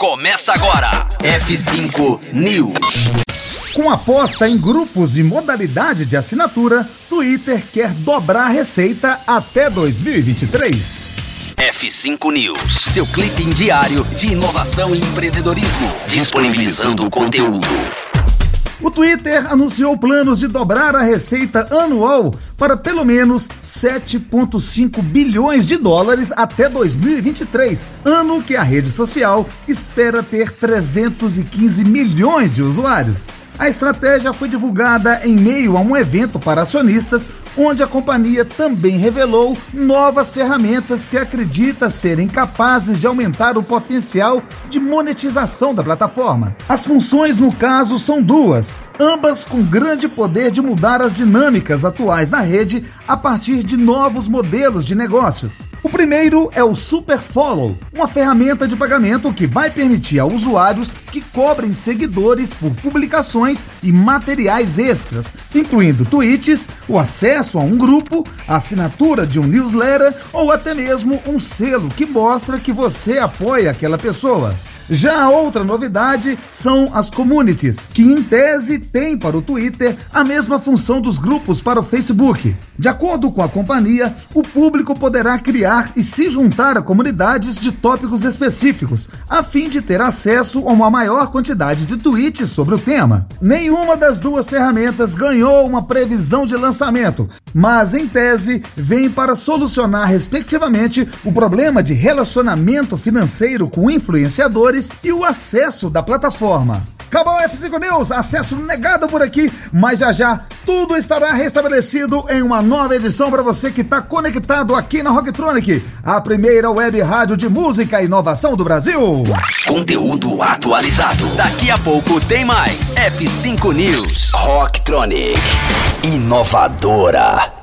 Começa agora. F5 News. Com aposta em grupos e modalidade de assinatura, Twitter quer dobrar a receita até 2023. F5 News, seu clipe diário de inovação e empreendedorismo, disponibilizando o conteúdo. O Twitter anunciou planos de dobrar a receita anual para pelo menos 7,5 bilhões de dólares até 2023, ano que a rede social espera ter 315 milhões de usuários. A estratégia foi divulgada em meio a um evento para acionistas, onde a companhia também revelou novas ferramentas que acredita serem capazes de aumentar o potencial de monetização da plataforma. As funções, no caso, são duas ambas com grande poder de mudar as dinâmicas atuais na rede a partir de novos modelos de negócios. O primeiro é o Super Follow, uma ferramenta de pagamento que vai permitir a usuários que cobrem seguidores por publicações e materiais extras, incluindo tweets, o acesso a um grupo, a assinatura de um newsletter ou até mesmo um selo que mostra que você apoia aquela pessoa. Já a outra novidade são as communities, que em tese têm para o Twitter a mesma função dos grupos para o Facebook. De acordo com a companhia, o público poderá criar e se juntar a comunidades de tópicos específicos, a fim de ter acesso a uma maior quantidade de tweets sobre o tema. Nenhuma das duas ferramentas ganhou uma previsão de lançamento, mas em tese vem para solucionar respectivamente o problema de relacionamento financeiro com influenciadores e o acesso da plataforma. O F5 News, acesso negado por aqui, mas já já tudo estará restabelecido em uma nova edição para você que está conectado aqui na Rocktronic, a primeira web rádio de música e inovação do Brasil. Conteúdo atualizado. Daqui a pouco tem mais. F5 News. Rocktronic. Inovadora.